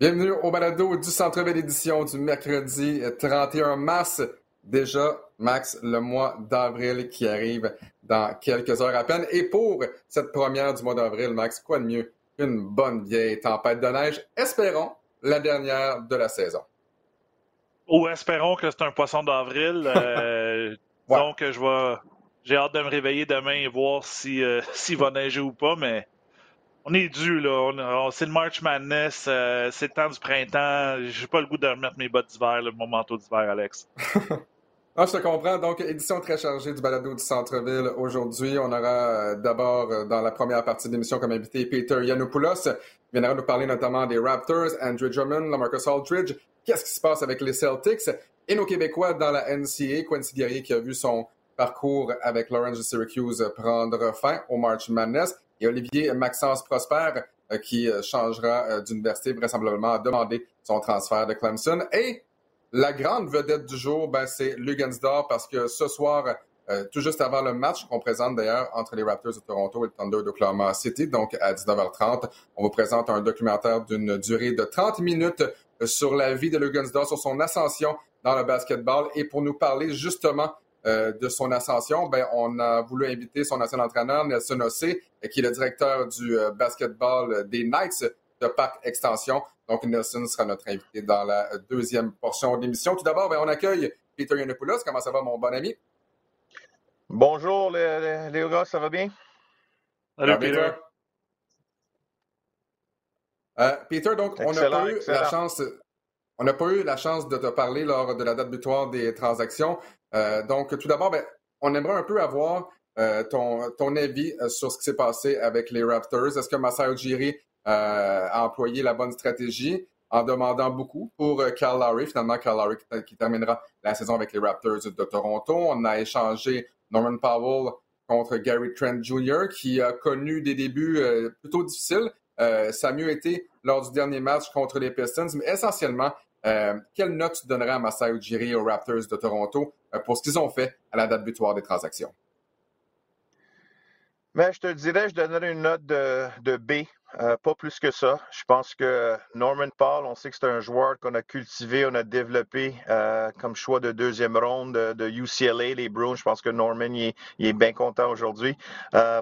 Bienvenue au balado du Centre-Ville édition du mercredi 31 mars. Déjà, Max, le mois d'avril qui arrive dans quelques heures à peine. Et pour cette première du mois d'avril, Max, quoi de mieux qu'une bonne vieille tempête de neige? Espérons la dernière de la saison. Ou espérons que c'est un poisson d'avril. Euh, donc, je vais... j'ai hâte de me réveiller demain et voir si, euh, s'il va neiger ou pas, mais on est dû, là. c'est le March Madness, euh, c'est le temps du printemps. J'ai pas le goût de remettre mes bottes d'hiver, mon manteau d'hiver, Alex. ah, je te comprends. Donc, édition très chargée du balado du centre-ville. Aujourd'hui, on aura euh, d'abord, euh, dans la première partie de l'émission, comme invité Peter Yanopoulos. Il viendra nous parler notamment des Raptors, Andrew Drummond, Lamarcus Aldridge. Qu'est-ce qui se passe avec les Celtics? Et nos Québécois dans la NCA, Quincy Guerrier qui a vu son parcours avec Lawrence de Syracuse prendre fin au March Madness et Olivier Maxence Prosper euh, qui euh, changera euh, d'université vraisemblablement à demander son transfert de Clemson. Et la grande vedette du jour, ben, c'est Lugansdor parce que ce soir, tout juste avant le match qu'on présente d'ailleurs entre les Raptors de Toronto et le Thunder d'Oklahoma City, donc à 19h30, on vous présente un documentaire d'une durée de 30 minutes sur la vie de Lugansdor, sur son ascension dans le basketball et pour nous parler justement euh, de son ascension, ben, on a voulu inviter son ancien entraîneur, Nelson Ossé, qui est le directeur du euh, basketball des Knights de Parc Extension. Donc, Nelson sera notre invité dans la deuxième portion de l'émission. Tout d'abord, ben, on accueille Peter Yanopoulos. Comment ça va, mon bon ami? Bonjour, Léo gars, ça va bien? Salut, Peter. Euh, Peter, donc, on n'a pas eu la chance... On n'a pas eu la chance de te parler lors de la date butoir des transactions. Euh, donc, tout d'abord, ben, on aimerait un peu avoir euh, ton, avis euh, sur ce qui s'est passé avec les Raptors. Est-ce que Masai Ujiri a employé la bonne stratégie en demandant beaucoup pour Cal Lowry? Finalement, Cal Lowry qui, terminera la saison avec les Raptors de Toronto. On a échangé Norman Powell contre Gary Trent Jr., qui a connu des débuts plutôt difficiles. ça a mieux été lors du dernier match contre les Pistons, mais essentiellement, euh, quelle note tu donnerais à Masai Ujiri aux Raptors de Toronto euh, pour ce qu'ils ont fait à la date butoir des transactions? Mais je te dirais, je donnerais une note de, B, euh, pas plus que ça. Je pense que Norman Paul, on sait que c'est un joueur qu'on a cultivé, on a développé comme choix de deuxième ronde de, UCLA, les Bruins. Je pense que Norman est, bien content aujourd'hui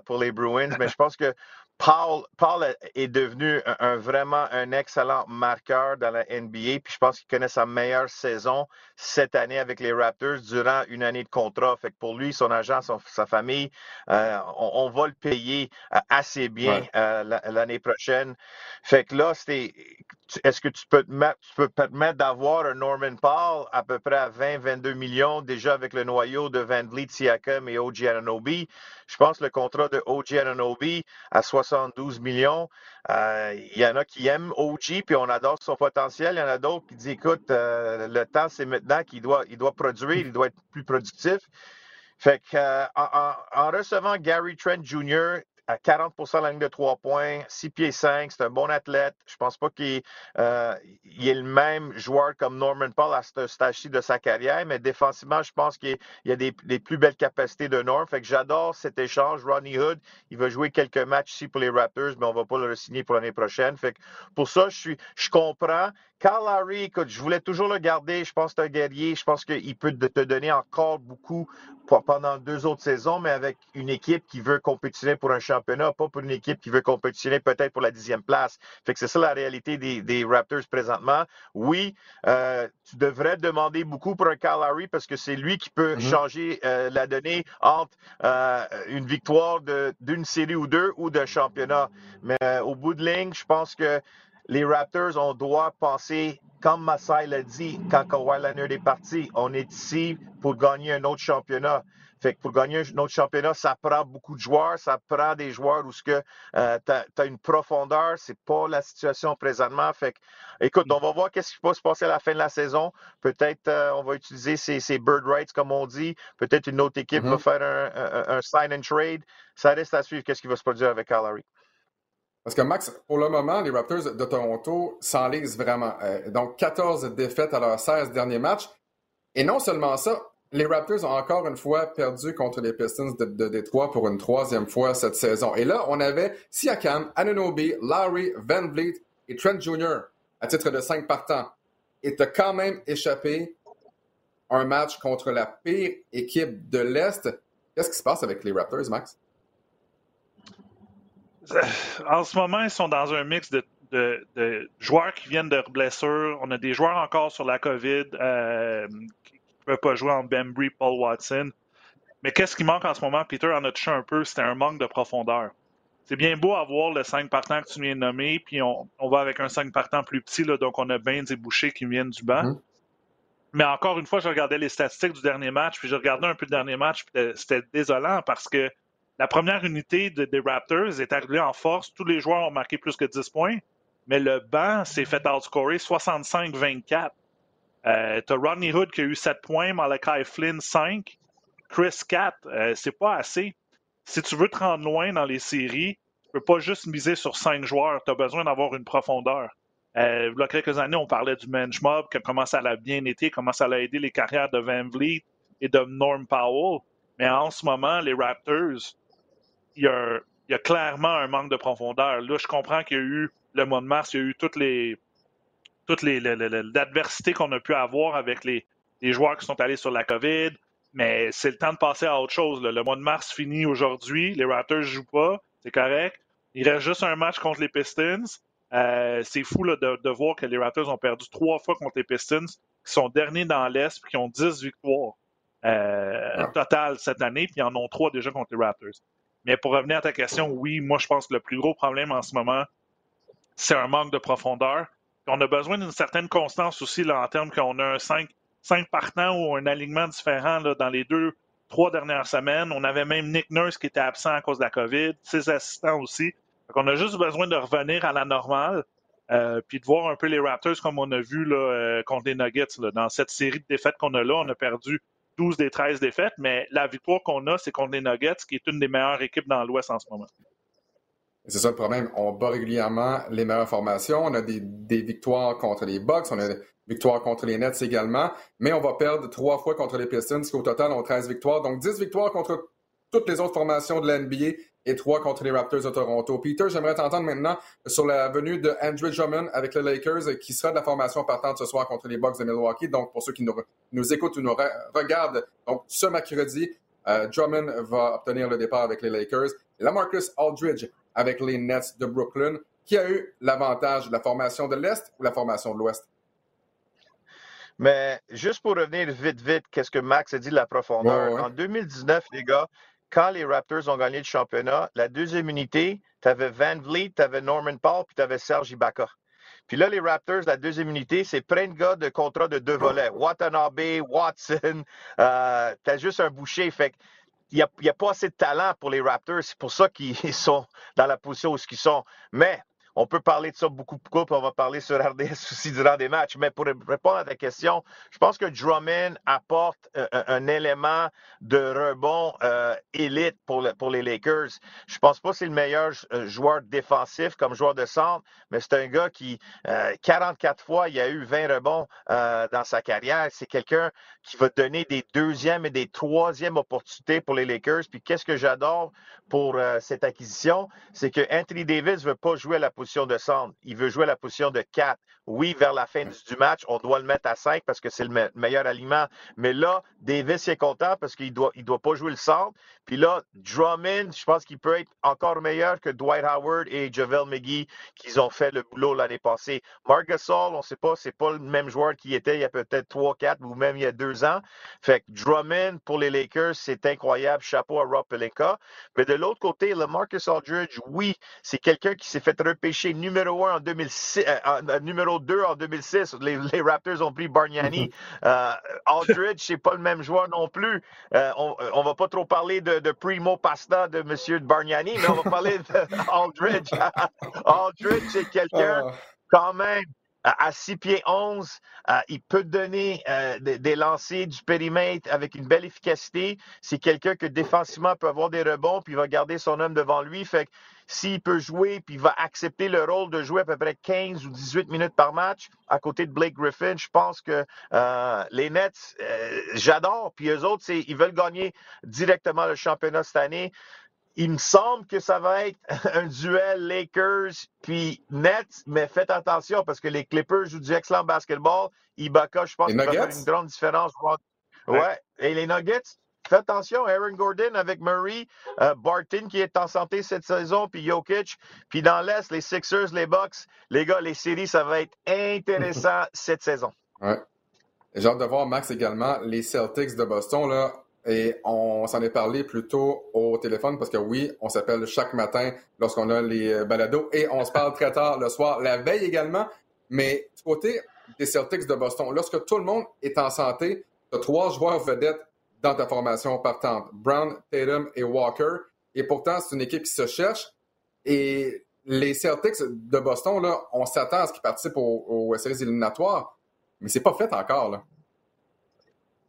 pour les Bruins, mais je pense que Paul, Paul est devenu un, vraiment un excellent marqueur dans la NBA, puis je pense qu'il connaît sa meilleure saison cette année avec les Raptors durant une année de contrat. Fait que pour lui, son agent, sa famille, euh, on, va le payer euh, assez bien euh, l'année prochaine. Fait que là, c'était est-ce que tu peux te mettre, tu peux permettre d'avoir un Norman Paul à peu près à 20-22 millions déjà avec le noyau de Van Vliet, Siakam et OG Ananobi? Je pense que le contrat de OG Ananobi à 72 millions, euh, il y en a qui aiment OG puis on adore son potentiel. Il y en a d'autres qui disent écoute, euh, le temps c'est maintenant qu'il doit, il doit produire, il doit être plus productif. Fait que, euh, en, recevant Gary Trent Jr., à 40% la ligne de trois points, 6 pieds 5, c'est un bon athlète. Je pense pas qu'il euh, est le même joueur comme Norman Paul à ce stage-ci de sa carrière, mais défensivement, je pense qu'il y a des, plus belles capacités de Norm. Fait que j'adore cet échange. Ronnie Hood, il va jouer quelques matchs ici pour les Raptors, mais on va pas le signer pour l'année prochaine. Fait que pour ça, je suis, je comprends. Carl Larry, écoute, je voulais toujours le garder. Je pense que c'est un guerrier. Je pense qu'il peut te donner encore beaucoup pendant deux autres saisons, mais avec une équipe qui veut compétitionner pour un championnat, pas pour une équipe qui veut compétitionner peut-être pour la dixième place. Fait que c'est ça la réalité des, Raptors présentement. Oui, euh, tu devrais demander beaucoup pour un Kyle parce que c'est lui qui peut mm-hmm. changer euh, la donnée entre euh, une victoire d'une série ou deux ou d'un championnat. Mais au bout de ligne, je pense que les Raptors, on doit penser, comme Masai l'a dit quand Kawhi Leonard est parti, on est ici pour gagner un autre championnat. Fait que pour gagner un autre championnat, ça prend beaucoup de joueurs, ça prend des joueurs où ce que euh, tu as, une profondeur, c'est pas la situation présentement. Fait que, écoute, on va voir qu'est-ce qui va se passer à la fin de la saison. Peut-être euh, on va utiliser ces, bird rights comme on dit. Peut-être une autre équipe va mm-hmm. faire un, sign and trade. Ça reste à suivre qu'est-ce qui va se produire avec Calary. Parce que Max, pour le moment, les Raptors de Toronto s'enlisent vraiment. Euh, donc, 14 défaites à leurs 16 derniers matchs. Et non seulement ça, les Raptors ont encore une fois perdu contre les Pistons de, de Détroit pour une troisième fois cette saison. Et là, on avait Siakam, Ananobi, Lowry, Van Vliet et Trent Jr. à titre de 5 partants et tu as quand même échappé un match contre la pire équipe de l'Est. Qu'est-ce qui se passe avec les Raptors, Max? En ce moment, ils sont dans un mix de, joueurs qui viennent de blessures. On a des joueurs encore sur la COVID euh, peuvent pas jouer en Bembry, Paul Watson. Mais qu'est-ce qui manque en ce moment? Peter en a touché un peu, c'était un manque de profondeur. C'est bien beau avoir le 5 partants que tu viens de nommer, puis on, va avec un 5 partants plus petit, là, donc on a Baines et Boucher qui viennent du banc. Mm-hmm. Mais encore une fois, je regardais les statistiques du dernier match, puis je regardais un peu le dernier match, puis c'était désolant parce que la première unité des Raptors est arrivée en force. Tous les joueurs ont marqué plus que 10 points, mais le banc s'est fait outscorer 65-24. Euh, T'as Rodney Hood qui a eu 7 points, Malachi Flynn 5, Chris 4. Euh, c'est pas assez. Si tu veux te rendre loin dans les séries, tu peux pas juste miser sur 5 joueurs. Tu as besoin d'avoir une profondeur. Euh, il y a quelques années, on parlait du Mensch Mob, comment ça a bien été, comment ça a aidé les carrières de Van Vliet et de Norm Powell. Mais en ce moment, les Raptors, il y a, clairement un manque de profondeur. Là, je comprends qu'il y a eu le mois de mars, il y a eu toutes les toutes les, l'adversité qu'on a pu avoir avec les, joueurs qui sont allés sur la COVID, mais c'est le temps de passer à autre chose. Le mois de mars finit aujourd'hui, les Raptors ne jouent pas, c'est correct. Il reste juste un match contre les Pistons. Euh, c'est fou de, voir que les Raptors ont perdu trois fois contre les Pistons, qui sont derniers dans l'Est, et qui ont 10 victoires euh, ah. totales cette année, puis ils en ont trois déjà contre les Raptors. Mais pour revenir à ta question, oui, moi je pense que le plus gros problème en ce moment, c'est un manque de profondeur. On a besoin d'une certaine constance aussi là, en termes qu'on a un 5, 5 partants ou un alignement différent dans les deux, trois dernières semaines. On avait même Nick Nurse qui était absent à cause de la COVID, ses assistants aussi. on a juste besoin de revenir à la normale. Euh, puis de voir un peu les Raptors comme on a vu là, euh, contre les Nuggets. Dans cette série de défaites qu'on a là, on a perdu 12 des 13 défaites, mais la victoire qu'on a, c'est contre les Nuggets, qui est une des meilleures équipes dans l'Ouest en ce moment. C'est ça le problème. On bat régulièrement les meilleures formations. On a des, victoires contre les Bucks, on a des victoires contre les Nets également, mais on va perdre trois fois contre les Pistons, qui au total ont 13 victoires. Donc 10 victoires contre toutes les autres formations de la NBA et trois contre les Raptors de Toronto. Peter, j'aimerais t'entendre maintenant sur la venue de Andrew Drummond avec les Lakers, qui sera de la formation partante ce soir contre les Bucks de Milwaukee. Donc, pour ceux qui nous, écoutent ou nous regardent, donc ce mercredi, euh, Drummond va obtenir le départ avec les Lakers. Et Marcus Aldridge avec les Nets de Brooklyn. Qui a eu l'avantage de la formation de l'Est ou la formation de l'Ouest? Mais juste pour revenir vite, vite, qu'est-ce que Max a dit de la profondeur? En 2019, les gars, quand les Raptors ont gagné le championnat, la deuxième unité, tu avais Van Vliet, tu avais Norman Paul, puis tu avais Serge Ibaka. Puis là, les Raptors, la deuxième unité, c'est plein de gars de contrat de deux volets. Watanabe, Watson, euh, tu as juste un boucher. Fait n'y a, a, pas assez de talent pour les Raptors. C'est pour ça qu'ils sont dans la position où ils sont. Mais on peut parler de ça beaucoup, puis on va parler sur RDS aussi durant des matchs. Mais pour répondre à ta question, je pense que Drummond apporte euh, un, élément de rebond euh, élite pour, les Lakers. Je pense pas que c'est le meilleur euh, joueur défensif comme joueur de centre, mais c'est un gars qui, 44 fois, il a eu 20 rebonds dans sa carrière. C'est quelqu'un qui va donner des deuxièmes et des troisièmes opportunités pour les Lakers. Puis qu'est-ce que j'adore pour cette acquisition, c'est que Anthony Davis ne veut pas jouer à la position de centre. Il veut jouer la position de 4. Oui, vers la fin du match, on doit le mettre à 5 parce que c'est le meilleur aliment. Mais là, Davis est content parce qu'il ne doit, il doit pas jouer le centre. Puis là, Drummond, je pense qu'il peut être encore meilleur que Dwight Howard et Javel McGee qui ont fait le boulot l'année passée. Marc Gasol, on ne sait pas, c'est pas le même joueur qui était il y a peut-être 3, 4 ou même il y a deux ans. Fait que Drummond pour les Lakers, c'est incroyable. Chapeau à Rob Pelinka. Mais de l'autre côté, le Marcus Aldridge, oui, c'est quelqu'un qui s'est fait repêcher numéro 1 en 2006, euh, euh, numéro 2 en 2006. Les, Raptors ont pris Bargnani. euh, Aldridge, c'est pas le même joueur non plus. Euh, on, on va pas trop parler de de, Primo Pasta de M. Bargnani, mais on va parler d'Aldridge. Aldridge, c'est quelqu'un ah. quand même à 6 pieds 11, euh, il peut donner euh, des, lancers du périmètre avec une belle efficacité. C'est quelqu'un que défensivement peut avoir des rebonds, puis il va garder son homme devant lui. Fait que s'il peut jouer, puis il va accepter le rôle de jouer à peu près 15 ou 18 minutes par match à côté de Blake Griffin, je pense que euh, les Nets, j'adore. Puis eux autres, ils veulent gagner directement le championnat cette année il me semble que ça va être un duel Lakers puis Nets, mais faites attention parce que les Clippers jouent du excellent basketball. Ibaka, je pense qu'il va faire une grande différence. Ouais. Et les Nuggets, faites attention, Aaron Gordon avec Murray, euh, Barton qui est en santé cette saison, puis Jokic. Puis dans l'Est, les Sixers, les Bucks. Les gars, les séries, ça va être intéressant cette saison. Ouais. J'ai hâte de voir, Max, également, les Celtics de Boston, là, et on s'en est parlé plus tôt au téléphone parce que oui, on s'appelle chaque matin lorsqu'on a les euh, balados et on se parle très tard le soir, la veille également. Mais du côté des Celtics de Boston, lorsque tout le monde est en santé, tu as trois joueurs vedettes dans ta formation partante, Brown, Tatum et Walker. Et pourtant, c'est une équipe qui se cherche. Et les Celtics de Boston, là, on s'attend à ce qu'ils participent aux, séries éliminatoires, mais c'est pas fait encore. Là.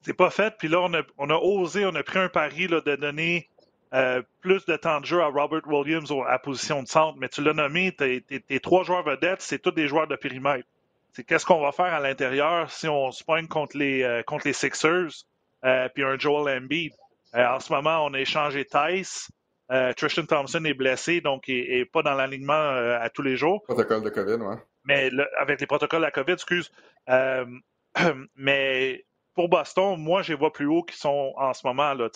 C'est pas fait. Puis là, on a, osé, on a pris un pari là, de donner euh, plus de temps de jeu à Robert Williams à position de centre. Mais tu l'as nommé, tes, trois joueurs vedettes, c'est tous des joueurs de périmètre. C'est qu'est-ce qu'on va faire à l'intérieur si on se pointe contre les, euh, contre les Sixers? Puis un Joel Embiid. en ce moment, on a échangé Tice. Tristan Thompson est blessé, donc il n'est pas dans l'alignement à tous les jours. Protocole de COVID, oui. Mais avec les protocoles de la COVID, excuse. mais pour Boston, moi, je les vois plus haut qu'ils sont en ce moment. Là,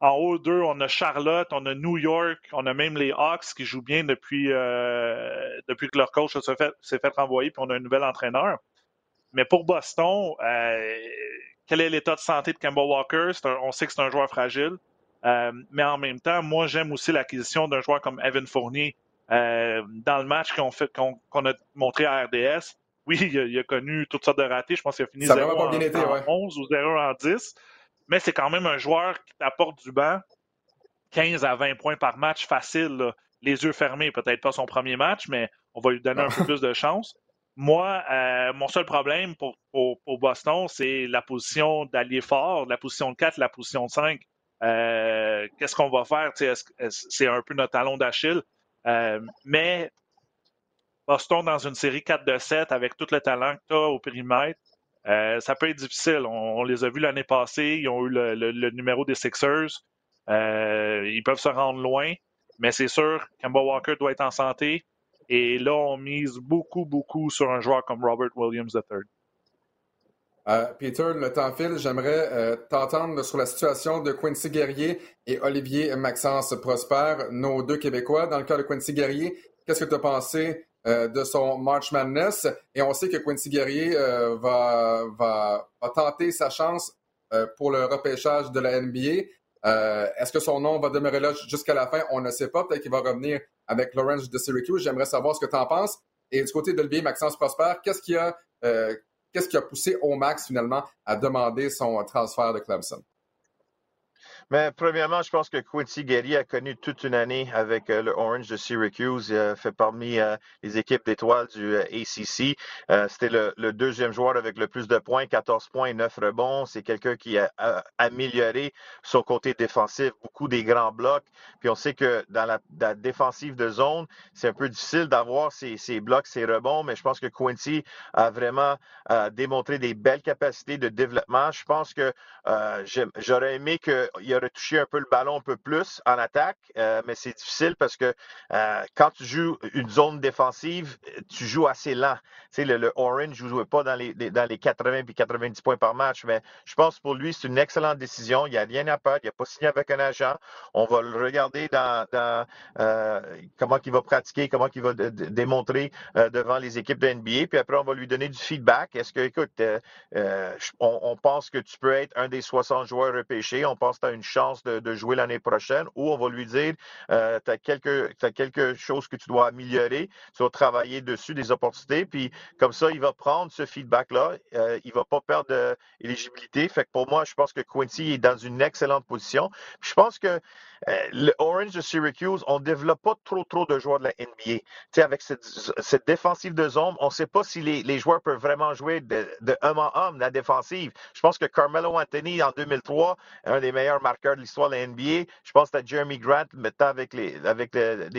en haut d'eux, on a Charlotte, on a New York, on a même les Hawks qui jouent bien depuis, euh, depuis que leur coach s'est fait, fait, renvoyer, puis on a un nouvel entraîneur. Mais pour Boston, euh, quel est l'état de santé de Campbell Walker? on sait que c'est un joueur fragile. Euh, mais en même temps, moi, j'aime aussi l'acquisition d'un joueur comme Evan Fournier. dans le match qu'on qu'on a montré à RDS, oui, il a, connu toutes sortes de ratés. Je pense qu'il a fini 0 en, été, 11 ou 0 en 10. Mais c'est quand même un joueur qui t'apporte du banc 15 à 20 points par match facile. Les yeux fermés, peut-être pas son premier match, mais on va lui donner un peu plus de chance. Moi, euh, mon seul problème pour, Boston, c'est la position d'allié fort, la position de 4, la position de 5. Euh, qu'est-ce qu'on va faire? C'est un peu notre talon d'Achille. Euh, mais Boston dans une série 4 de 7 avec tout le talent que tu as au périmètre, euh, ça peut être difficile. On, les a vus l'année passée, ils ont eu le, numéro des Sixers. Euh, ils peuvent se rendre loin, mais c'est sûr, Kemba Walker doit être en santé. Et là, on mise beaucoup, beaucoup sur un joueur comme Robert Williams III. Euh, Peter, le temps file. J'aimerais t'entendre sur la situation de Quincy Guerrier et Olivier Maxence Prosper, nos deux Québécois. Dans le cas de Quincy Guerrier, qu'est-ce que tu as pensé euh, de son March Madness? Et on sait que Quincy Guerrier euh, va, va, tenter sa chance euh, pour le repêchage de la NBA. Est-ce que son nom va demeurer là jusqu'à la fin? On ne sait pas. Peut-être qu'il va revenir avec Lawrence de Syracuse. J'aimerais savoir ce que tu en penses. Et du côté d'Olivier Maxence Prosper, qu'est-ce qui a qu'est-ce qui a poussé au max finalement à demander son transfert de Clemson? Mais premièrement, je pense que Quincy Guerrier a connu toute une année avec euh, le Orange de Syracuse. Il a fait parmi euh, les équipes d'étoiles du euh, ACC. C'était le, deuxième joueur avec le plus de points, 14 points et 9 rebonds. C'est quelqu'un qui a, amélioré son côté défensif, beaucoup des grands blocs. Puis on sait que dans la, défensive de zone, c'est un peu difficile d'avoir ces, blocs, ces rebonds, mais je pense que Quincy a vraiment démontré des belles capacités de développement. Je pense que j'aurais aimé qu'il y aurait touché un peu le ballon un peu plus en attaque, euh, mais c'est difficile parce que euh, quand tu joues une zone défensive, tu joues assez lent. Tu sais, le, Orange ne jouait pas dans les, dans les 80 et 90 points par match, mais je pense pour lui, c'est une excellente décision. Il n'y a rien à perdre. Il n'a pas signé avec un agent. On va le regarder dans, euh, comment il va pratiquer, comment il va démontrer devant les équipes de NBA. Puis après, on va lui donner du feedback. Est-ce que, écoute, on, on, pense que tu peux être un des 60 joueurs repêchés. On pense que tu as une chance de, jouer l'année prochaine ou on va lui dire euh, tu as, quelque, chose que tu dois améliorer, tu dois travailler dessus, des opportunités, puis comme ça, il va prendre ce feedback-là, euh, il ne va pas perdre d'éligibilité. Fait que pour moi, je pense que Quincy est dans une excellente position. je pense que le Orange de Syracuse, on ne développe pas trop, trop de joueurs de la NBA. sais, avec cette, défensive de zone, on ne sait pas si les, joueurs peuvent vraiment jouer de, homme en homme, la défensive. Je pense que Carmelo Anthony, en 2003, un des meilleurs marqueurs de l'histoire de la NBA. Je pense que Jeremy Grant maintenant avec les, avec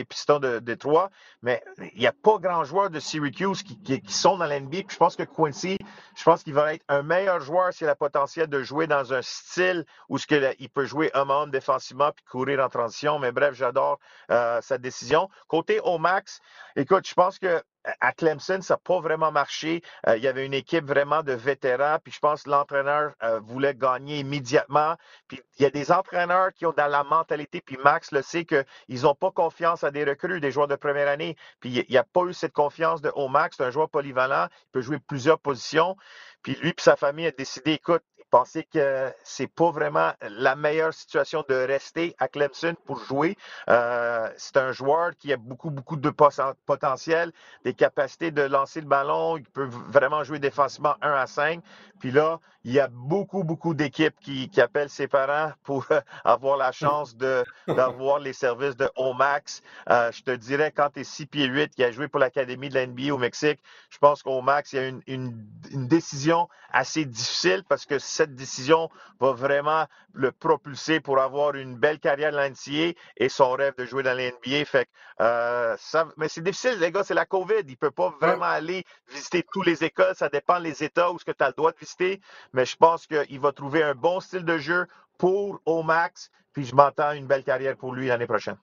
Pistons de Détroit. Mais il n'y a pas grand joueur de Syracuse qui, qui, sont dans la NBA. je pense que Quincy, je pense qu'il va être un meilleur joueur s'il a le potentiel de jouer dans un style où ce il peut jouer homme homme défensivement puis en transition. Mais bref, j'adore euh, sa décision. Côté Omax, écoute, je pense que à Clemson, ça n'a pas vraiment marché. Euh, il y avait une équipe vraiment de vétérans, puis je pense que l'entraîneur euh, voulait gagner immédiatement. Puis il y a des entraîneurs qui ont dans la mentalité, puis Max le sait, qu'ils n'ont pas confiance à des recrues, des joueurs de première année. Puis il n'y a pas eu cette confiance de Max. C'est un joueur polyvalent, il peut jouer plusieurs positions. Puis lui et sa famille a décidé, écoute, pensez que c'est pas vraiment la meilleure situation de rester à Clemson pour jouer. Euh, c'est un joueur qui a beaucoup, beaucoup de potentiel, des capacités de lancer le ballon, il peut vraiment jouer défensivement 1 à 5. Puis là, il y a beaucoup, beaucoup d'équipes qui, appellent ses parents pour avoir la chance d'avoir les services de Omax. Euh, je te dirais, quand tu es 6 pieds 8, qui a joué pour l'Académie de l'NBA au Mexique, je pense qu'Omax, il y a une, une décision assez difficile parce que cette décision va vraiment le propulser pour avoir une belle carrière de l'NCA et son rêve de jouer dans l'NBA. Fait euh, ça, mais c'est difficile, les gars, c'est la COVID. Il ne peut pas vraiment aller visiter toutes les écoles. Ça dépend des États où ce que tu as le droit de visiter. Mais je pense qu'il va trouver un bon style de jeu pour Omax. Puis je m'entends une belle carrière pour lui l'année prochaine.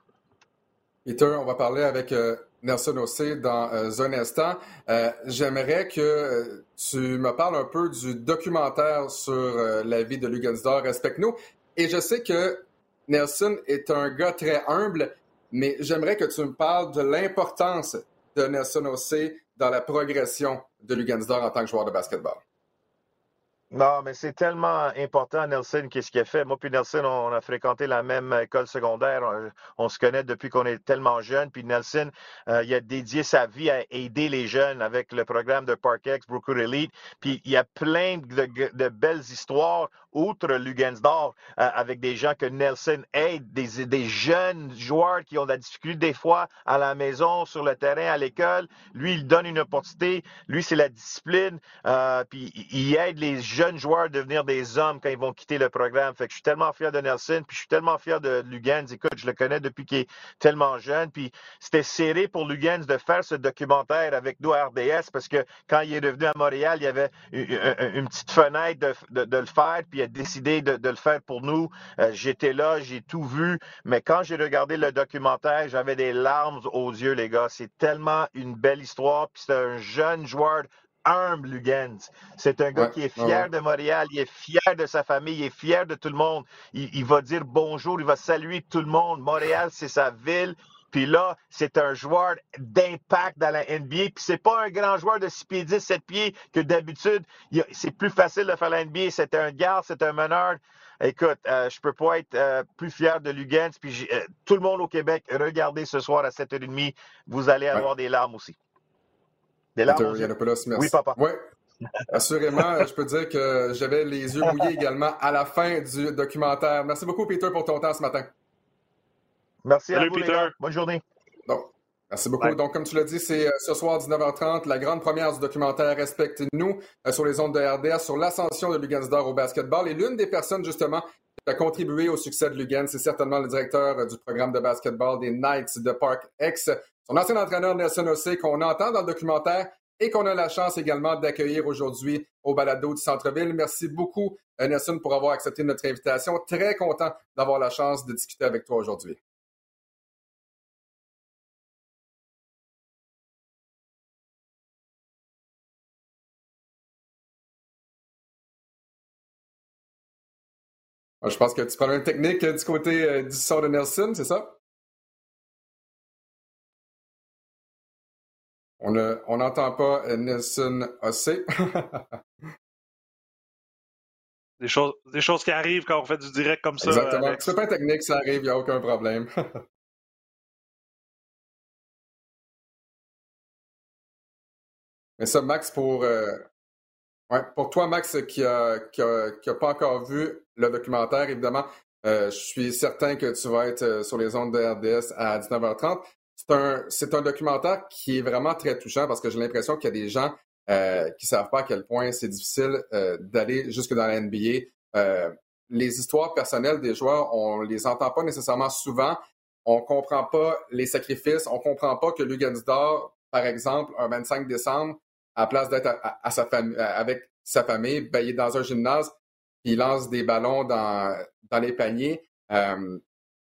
Peter, on va parler avec euh, Nelson Ossé dans euh, un instant. Euh, j'aimerais que tu me parles un peu du documentaire sur la vie de Lugensdor. Respecte-nous. Et je sais que Nelson est un gars très humble, mais j'aimerais que tu me parles de l'importance de Nelson Ossé dans la progression de Lugensdor en tant que joueur de basketball. Non, mais c'est tellement important, Nelson, qu'est-ce qu'il a fait. Moi puis Nelson, on a fréquenté la même école secondaire. On, se connaît depuis qu'on est tellement jeunes. Puis Nelson, euh, il a dédié sa vie à aider les jeunes avec le programme de Parkex, Brooker Elite. Puis il y a plein de, belles histoires, outre Lugensdorf, euh, avec des gens que Nelson aide, des, des jeunes joueurs qui ont de la difficulté des fois à la maison, sur le terrain, à l'école. Lui, il donne une opportunité. Lui, c'est la discipline. Euh, puis il aide les jeunes jeunes joueurs devenir des hommes quand ils vont quitter le programme. Fait que je suis tellement fier de Nelson, puis je suis tellement fier de Lugans. Écoute, je le connais depuis qu'il est tellement jeune, puis c'était serré pour Lugans de faire ce documentaire avec nous à RDS parce que quand il est revenu à Montréal, il y avait une, petite fenêtre de, le faire, puis il a décidé de, le faire pour nous. Euh, j'étais là, j'ai tout vu, mais quand j'ai regardé le documentaire, j'avais des larmes aux yeux, les gars. C'est tellement une belle histoire, puis c'est un jeune joueur humble, Lugens. C'est un gars qui est fier de Montréal, il est fier de sa famille, il est fier de tout le monde. Il, va dire bonjour, il va saluer tout le monde. Montréal, c'est sa ville. Puis là, c'est un joueur d'impact dans la NBA. Puis c'est pas un grand joueur de 6 pieds 10, 7 pieds que d'habitude, c'est plus facile de faire la NBA. C'est un garde, c'est un meneur. Écoute, euh, je peux pas être euh, plus fier de Lugens. Puis euh, tout le monde au Québec, regardez ce soir à 7h30. Vous allez avoir des larmes aussi. Des larmes Oui, papa. Oui. Assurément, je peux dire que j'avais les yeux mouillés également à la fin du documentaire. Merci beaucoup, Peter, pour ton temps ce matin. Merci à vous, Peter. Bonne journée. Bon. Merci beaucoup. Donc, comme tu l'as dit, c'est euh, ce soir 19h30, la grande première du documentaire Respecte-nous euh, sur les ondes de RDS sur l'ascension de Lugansdor au basketball. Et l'une des personnes, justement, qui a contribué au succès de Lugans, c'est certainement le directeur euh, du programme de basketball des Knights de Park X, son ancien entraîneur Nelson Ossé, qu'on entend dans le documentaire et qu'on a la chance également d'accueillir aujourd'hui au balado du centre-ville. Merci beaucoup, euh, Nelson, pour avoir accepté notre invitation. Très content d'avoir la chance de discuter avec toi aujourd'hui. Je pense que tu prends une technique euh, du côté euh, du son de Nelson, c'est ça? On n'entend pas euh, Nelson Ossé. des, choses, des choses qui arrivent quand on fait du direct comme ça. Exactement. C'est pas technique, ça arrive, il n'y a aucun problème. Mais ça, Max, pour, euh, pour toi, Max, qui n'a qui pas encore vu le documentaire, évidemment, euh, je suis certain que tu vas être sur les ondes de RDS à 19h30 c'est un, documentaire qui est vraiment très touchant parce que j'ai l'impression qu'il y a des gens euh, qui ne savent pas à quel point c'est difficile euh, d'aller jusque dans la NBA. Euh, les histoires personnelles des joueurs, on les entend pas nécessairement souvent. On comprend pas les sacrifices. On comprend pas que Lugansdor, par exemple, un 25 décembre, à place d'être à, avec sa famille, ben, il est dans un gymnase, il lance des ballons dans, dans les paniers. Euh,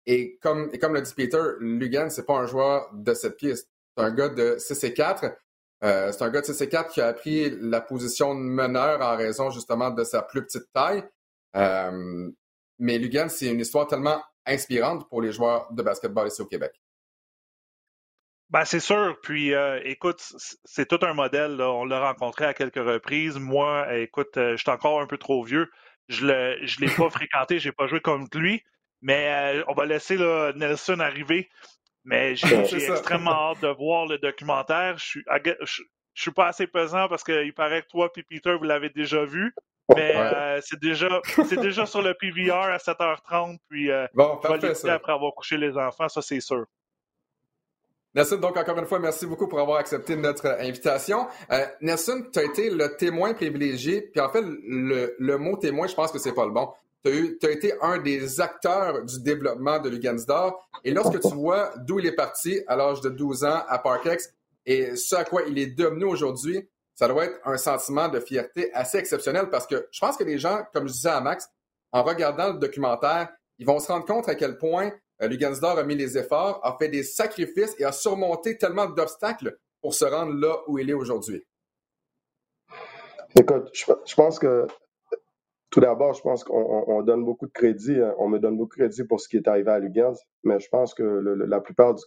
et comme, et comme l'a dit Peter, Lugan, c'est pas un joueur de cette piste. C'est un gars de 6 et 4. Euh, c'est un gars de 6 et 4 qui a pris la position de meneur en raison justement de sa plus petite taille. Euh, mais Lugan, c'est une histoire tellement inspirante pour les joueurs de basketball ici au Québec. Ben, c'est sûr. Puis, euh, écoute, c'est tout un modèle. On l'a rencontré à quelques reprises. Moi, écoute, je suis encore un peu trop vieux. Je ne l'ai pas fréquenté, je n'ai pas joué contre lui. Mais on va laisser Nelson arriver. Mais j'ai extrêmement hâte de voir le documentaire. Je suis, je, suis pas assez pesant parce qu'il paraît que toi et Peter, vous l'avez déjà vu. Mais euh, c'est déjà c'est déjà sur le PVR à 7h30, puis euh, bon, parfait, après avoir couché les enfants, ça c'est sûr. Nelson, donc encore une fois, merci beaucoup pour avoir accepté notre invitation. Euh, Nelson, tu as été le témoin privilégié, puis en fait, le, le mot témoin, je pense que c'est pas le bon tu as, été un des acteurs du développement de Lugansdor. Et lorsque tu vois d'où il est parti à l'âge de 12 ans à Parkex et ce à quoi il est devenu aujourd'hui, ça doit être un sentiment de fierté assez exceptionnel parce que je pense que les gens, comme je disais à Max, en regardant le documentaire, ils vont se rendre compte à quel point euh, Lugansdor a mis les efforts, a fait des sacrifices et a surmonté tellement d'obstacles pour se rendre là où il est aujourd'hui. Écoute, je pense que tout d'abord, je pense qu'on donne beaucoup de crédit, hein. on me donne beaucoup de crédit pour ce qui est arrivé à Lugans, mais je pense que la plupart du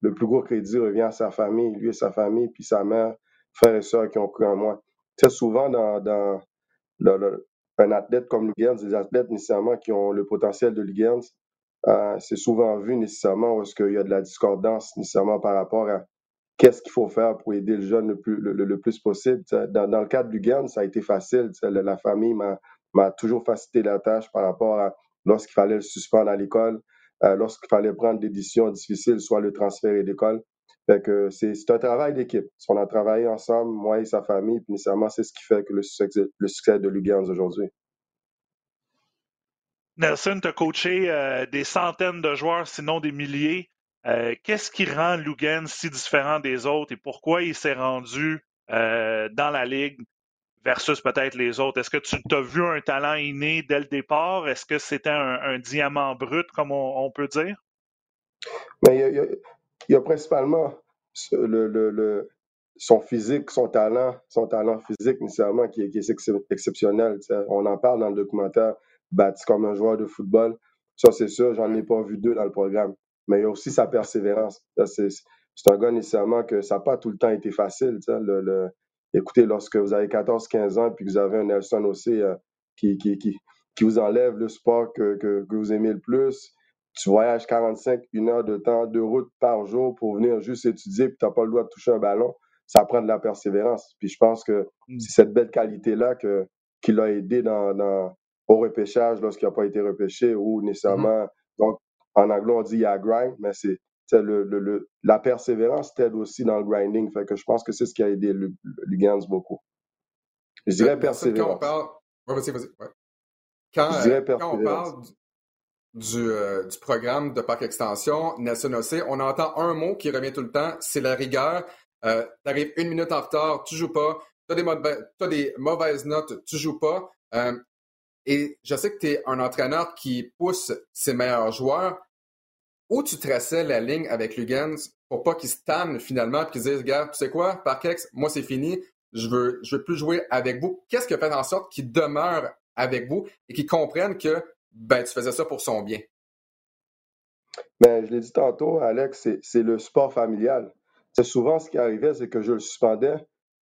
le plus gros crédit revient à sa famille, lui et sa famille, puis sa mère, frères et sœurs qui ont cru en moi. Très souvent, dans, un athlète comme Lugans, des athlètes nécessairement qui ont le potentiel de Lugans, euh, c'est souvent vu nécessairement parce qu'il y a de la discordance nécessairement par rapport à qu'est-ce qu'il faut faire pour aider le jeune le plus, le, possible. Dans, le cas de Lugans, ça a été facile. La famille m'a m'a toujours facilité la tâche par rapport à lorsqu'il fallait le suspendre à l'école, euh, lorsqu'il fallait prendre des décisions difficiles, soit le transfert d'école. Fait c'est, un travail d'équipe. On a travaillé ensemble, moi et sa famille, puis nécessairement, c'est ce qui fait que le succès, le succès de Lugans aujourd'hui. Nelson, tu as coaché euh, des centaines de joueurs, sinon des milliers. Euh, qu'est-ce qui rend Lugans si différent des autres et pourquoi il s'est rendu dans la Ligue? Versus peut-être les autres? Est-ce que tu as vu un talent inné dès le départ? Est-ce que c'était un, diamant brut, comme on, peut dire? Mais il, y a, principalement le, son physique, son talent, son talent physique nécessairement qui, est exceptionnel. On en parle dans le documentaire Bâti comme un joueur de football. Ça, c'est sûr, j'en ai pas vu deux dans le programme. Mais il y a aussi sa persévérance. C'est un gars nécessairement que ça n'a pas tout le temps été facile. Le, Écoutez, lorsque vous avez 14-15 ans puis que vous avez un Nelson aussi euh, qui, qui, qui, qui, vous enlève le sport que, que, que, vous aimez le plus, tu voyages 45, une heure de temps de route par jour pour venir juste étudier puis tu n'as pas le droit de toucher un ballon, ça prend de la persévérance. Puis je pense que mm. c'est cette belle qualité-là que, qui l'a aidé dans, dans, au repêchage lorsqu'il n'a pas été repêché ou nécessairement. Mm-hmm. Donc, en anglais, on dit il y a grind, mais c'est le, le, la persévérance t'aide aussi dans le grinding. Fait que je pense que c'est ce qui a aidé Lugans beaucoup. Je dirais persévérance. Quand on parle... vas-y, vas-y. Quand, euh, quand, on parle du, euh, du, programme de parc extension, Nelson Ossé, on entend un mot qui revient tout le temps, c'est la rigueur. Euh, tu arrives une minute en retard, tu joues pas. Tu as, des mauvaises notes, tu joues pas. Euh, et je sais que tu es un entraîneur qui pousse ses meilleurs joueurs, où tu traçais la ligne avec Lugans pour pas qu'il se tanne finalement et qu'il dise Regarde, tu sais quoi, Parkex, moi c'est fini, je veux, je veux plus jouer avec vous. Qu'est-ce qui a fait en sorte qu'il demeure avec vous et qu'il comprenne que ben, tu faisais ça pour son bien? Ben, je l'ai dit tantôt, Alex, c'est le sport familial. C'est souvent ce qui arrivait, c'est que je le suspendais,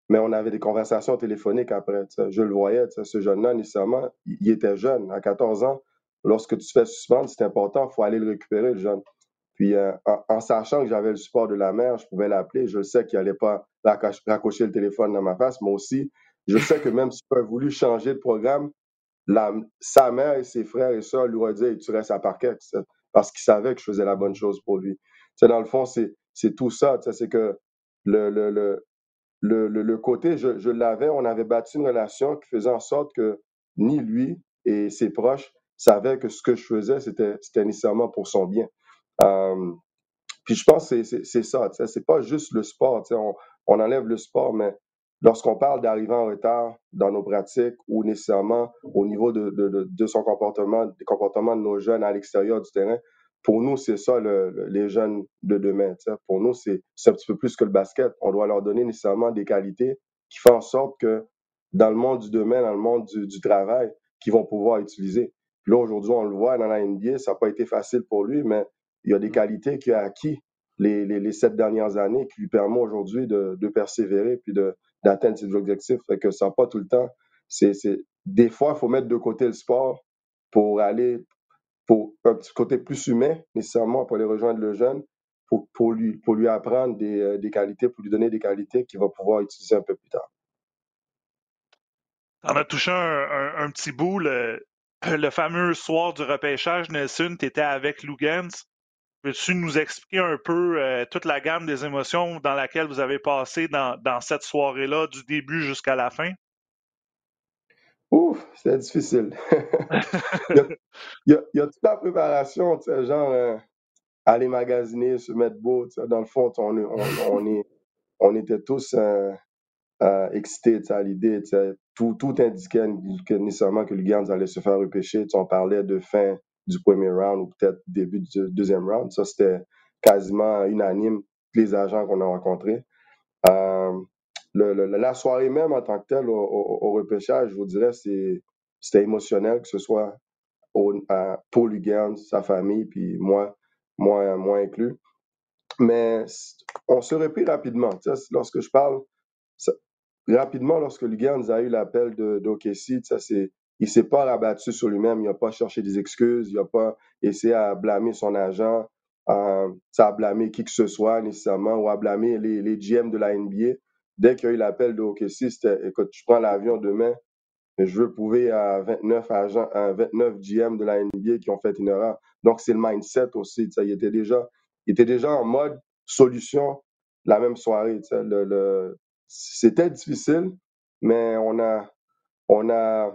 mais on avait des conversations téléphoniques après. Je le voyais, ce jeune-là, nécessairement, il était jeune, à 14 ans. Lorsque tu te fais suspendre, c'est important, il faut aller le récupérer, le jeune. Puis euh, en, sachant que j'avais le support de la mère, je pouvais l'appeler. Je sais qu'il n'allait pas raccrocher le téléphone dans ma face, mais aussi, je sais que même s'il aurait voulu changer de programme, sa mère et ses frères et soeurs lui auraient dit Tu restes à parquet parce qu'il savait que je faisais la bonne chose pour lui. c'est dans le fond, c'est tout ça. C'est que le, le, le, le, côté, je, l'avais, on avait bâti une relation qui faisait en sorte que ni lui et ses proches savait que ce que je faisais, c'était nécessairement pour son bien. Euh, puis je pense que c'est ça, c'est pas juste le sport, on, on enlève le sport, mais lorsqu'on parle d'arriver en retard dans nos pratiques ou nécessairement au niveau de, de, son comportement, des comportements de nos jeunes à l'extérieur du terrain, pour nous, c'est ça le, les jeunes de demain. Pour nous, c'est un petit peu plus que le basket. On doit leur donner nécessairement des qualités qui font en sorte que dans le monde du domaine, dans le monde du, du travail, qu'ils vont pouvoir utiliser. Puis là, aujourd'hui, on le voit dans la NBA, ça n'a pas été facile pour lui, mais il y a des qualités qu'il a acquis les, les, les, sept dernières années qui lui permettent aujourd'hui de, de persévérer puis de, d'atteindre ses objectifs. Fait que ça pas tout le temps. C'est, c'est, des fois, il faut mettre de côté le sport pour aller pour un petit côté plus humain, nécessairement, pour aller rejoindre le jeune, pour, pour, lui, pour lui apprendre des, euh, des qualités, pour lui donner des qualités qu'il va pouvoir utiliser un peu plus tard. On a touché un, un, petit bout, le, le, fameux soir du repêchage, Nelson, tu étais avec Lugans. Peux-tu nous expliquer un peu euh, toute la gamme des émotions dans laquelle vous avez passé dans, cette soirée-là, du début jusqu'à la fin? Ouf, c'était difficile. il, y a, toute la préparation, genre euh, aller magasiner, se mettre beau. Dans le fond, on, on, est, on était tous euh, excités à l'idée. Tout, tout indiquait que, nécessairement que le allait se faire repêcher. On parlait de fin du premier round ou peut-être début du deuxième round. Ça, c'était quasiment unanime, les agents qu'on a rencontrés. Euh, la soirée même en tant que telle au, repêchage, je vous dirais, c'était émotionnel, que ce soit Paul Lugans, sa famille, puis moi, moi, moi inclus. Mais on se reprit rapidement. Lorsque je parle, rapidement, lorsque Lugans a eu l'appel d'OKC, c'est il s'est pas rabattu sur lui-même, il n'a pas cherché des excuses, il n'a pas essayé à blâmer son agent, euh, à blâmer qui que ce soit nécessairement ou à blâmer les, les GM de la NBA. Dès qu'il y a eu l'appel de OKC, c'était écoute, je prends l'avion demain, je veux prouver à 29 agents, à 29 GM de la NBA qui ont fait une erreur. Donc c'est le mindset aussi. Il était déjà, il était déjà en mode solution la même soirée. Le, le, c'était difficile, mais on a, on a,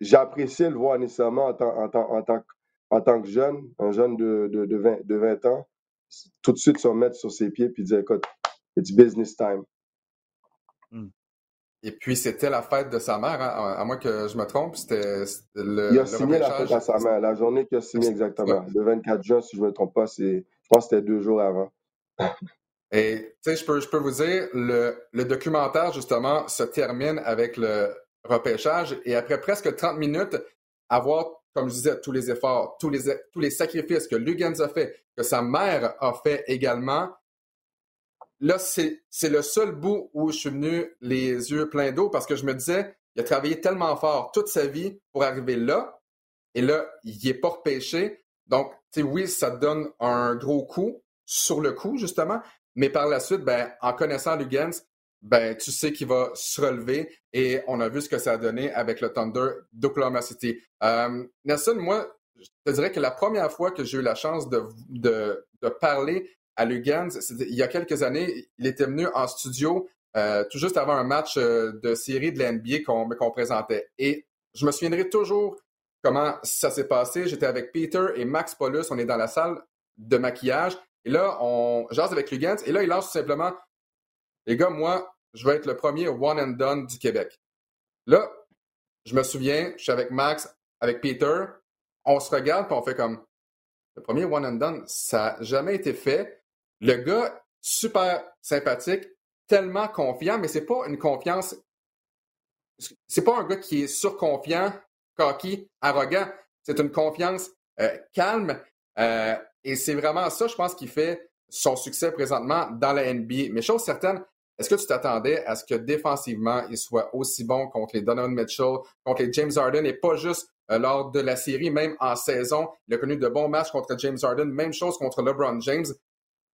j'ai apprécié le voir nécessairement en tant, en, tant, en, tant, en tant, que jeune, un jeune de, de, de, 20, de 20 ans, tout de suite se remettre sur ses pieds et dire écoute, it's business time. Hmm. Et puis, c'était la fête de sa mère, hein, à moins que je me trompe. C'était le. Il a signé la fête à sa mère, la journée qu'il a signé exactement. Le 24 juin, si je ne me trompe pas, je pense que c'était deux jours avant. Et tu sais, je peux, je peux vous dire, le, le documentaire, justement, se termine avec le, repêchage. Et après presque 30 minutes, avoir, comme je disais, tous les efforts, tous les, sacrifices que Lugans a fait, que sa mère a fait également, là, c'est le seul bout où je suis venu les yeux pleins d'eau parce que je me disais, il a travaillé tellement fort toute sa vie pour arriver là. Et là, il est pas repêché. Donc, oui, ça donne un gros coup sur le coup, justement. Mais par la suite, ben, en connaissant Lugans, ben, tu sais qu'il va se relever et on a vu ce que ça a donné avec le Thunder d'Oklahoma City. Euh, Nelson, moi, je te dirais que la première fois que j'ai eu la chance de, de, de parler à Lugans, il y a quelques années, il était venu en studio euh, tout juste avant un match euh, de série de l'NBA qu'on qu'on présentait. Et je me souviendrai toujours comment ça s'est passé. J'étais avec Peter et Max Paulus, on est dans la salle de maquillage. Et là, on jase avec Lugans. Et là, il lance tout simplement les gars, moi, je vais être le premier one and done du Québec. Là, je me souviens, je suis avec Max, avec Peter, on se regarde et on fait comme le premier one and done, ça n'a jamais été fait. Le gars, super sympathique, tellement confiant, mais c'est pas une confiance. C'est pas un gars qui est surconfiant, cocky, arrogant. C'est une confiance euh, calme. Euh, et c'est vraiment ça, je pense, qui fait son succès présentement dans la NBA. Mais chose certaine, est-ce que tu t'attendais à ce que défensivement, il soit aussi bon contre les Donovan Mitchell, contre les James Harden et pas juste euh, lors de la série, même en saison? Il a connu de bons matchs contre James Harden, même chose contre LeBron James.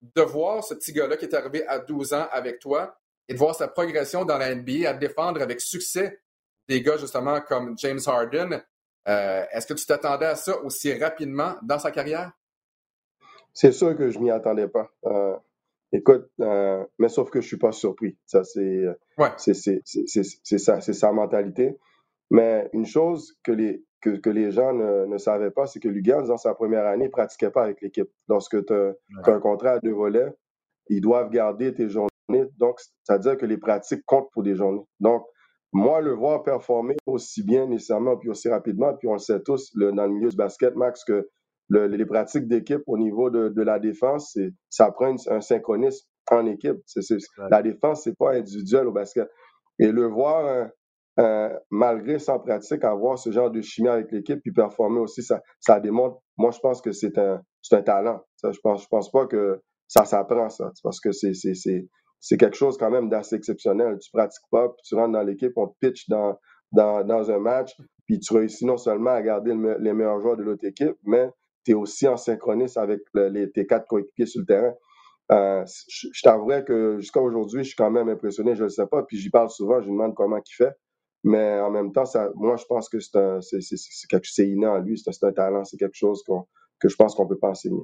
De voir ce petit gars-là qui est arrivé à 12 ans avec toi et de voir sa progression dans la NBA à défendre avec succès des gars justement comme James Harden, euh, est-ce que tu t'attendais à ça aussi rapidement dans sa carrière? C'est sûr que je m'y attendais pas. Euh, Écoute, euh, mais sauf que je suis pas surpris. Ça, c'est euh, ouais. c'est ça, c'est sa mentalité. Mais une chose que les, que, que les gens ne, ne savaient pas, c'est que Lugans, dans sa première année, ne pratiquait pas avec l'équipe. Lorsque tu as, un contrat à deux volets, ils doivent garder tes journées. Donc, c'est-à-dire que les pratiques comptent pour des journées. Donc, moi, le voir performer aussi bien nécessairement, puis aussi rapidement, puis on le sait tous le, dans le milieu du basket, Max, que le, les pratiques d'équipe au niveau de, de la défense, ça prend un synchronisme en équipe. La défense, c'est pas individuel au basket. Et le voir, euh, euh, malgré sans pratique, avoir ce genre de chimie avec l'équipe puis performer aussi, ça, ça démontre, moi, je pense que c'est un, un talent. Ça, je pense, je pense pas que ça s'apprend, ça. Parce que c'est, c'est, c'est, c'est quelque chose quand même d'assez exceptionnel. Tu pratiques pas, puis tu rentres dans l'équipe, on te pitch dans, dans, dans un match, puis tu réussis non seulement à garder les meilleurs joueurs de l'autre équipe, mais aussi en synchronisme avec les, tes quatre coéquipiers sur le terrain. Euh, je, je t'avouerais que jusqu'à aujourd'hui, je suis quand même impressionné, je ne le sais pas, puis j'y parle souvent, je lui demande comment il fait. Mais en même temps, ça, moi, je pense que c'est inné en lui, c'est, un talent, c'est quelque chose que je pense qu'on peut pas enseigner.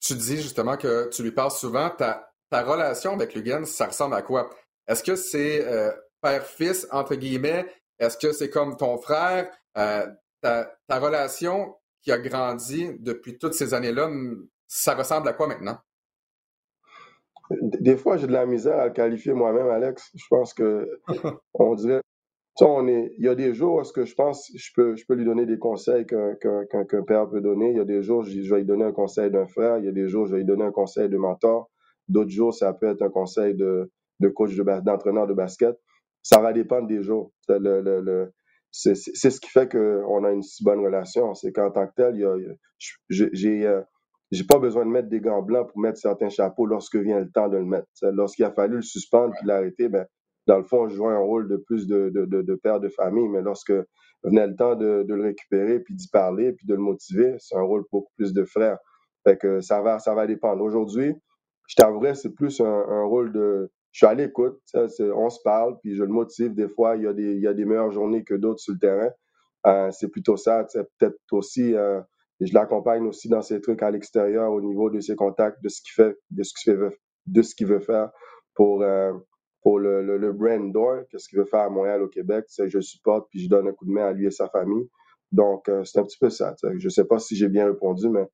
Tu dis justement que tu lui parles souvent. Ta, ta relation avec Lugan, ça ressemble à quoi? Est-ce que c'est euh, père-fils, entre guillemets? Est-ce que c'est comme ton frère? Euh, ta, ta relation qui a grandi depuis toutes ces années-là, ça ressemble à quoi maintenant? Des fois, j'ai de la misère à le qualifier moi-même, Alex. Je pense que on dirait. On est, il y a des jours où ce que je pense je peux, je peux lui donner des conseils qu'un père peut donner. Il y a des jours, je vais lui donner un conseil d'un frère. Il y a des jours, je vais lui donner un conseil de mentor. D'autres jours, ça peut être un conseil de, de coach d'entraîneur de, basket. Ça va dépendre des jours. Le, le, le, c'est ce qui fait qu'on a une si bonne relation. C'est qu'en tant que tel, j'ai euh, j'ai pas besoin de mettre des gants blancs pour mettre certains chapeaux lorsque vient le temps de le mettre. Lorsqu'il a fallu le suspendre puis l'arrêter, ben, dans le fond, je jouais un rôle de plus de, de, de, de père de famille, mais lorsque venait le temps de, de le récupérer, puis d'y parler, puis de le motiver, c'est un rôle beaucoup plus de frère. Fait que ça va, ça va dépendre. Aujourd'hui, je t'avouerais, c'est plus un, un, rôle de... Je suis à l'écoute, on se parle, puis je le motive. Des fois, il y a des, il y a des meilleures journées que d'autres sur le terrain. Euh, c'est plutôt ça. Peut-être aussi... Euh, je l'accompagne aussi dans ses trucs à l'extérieur au niveau de ses contacts, de ce qu'il fait, de ce qu'il veut, de ce qu'il veut faire pour, euh, pour le, le, le, brand door, qu'est-ce qu'il veut faire à Montréal, au Québec. Je supporte puis je donne un coup de main à lui et sa famille. Donc, euh, c'est un petit peu ça. Je ne sais pas si j'ai bien répondu, mais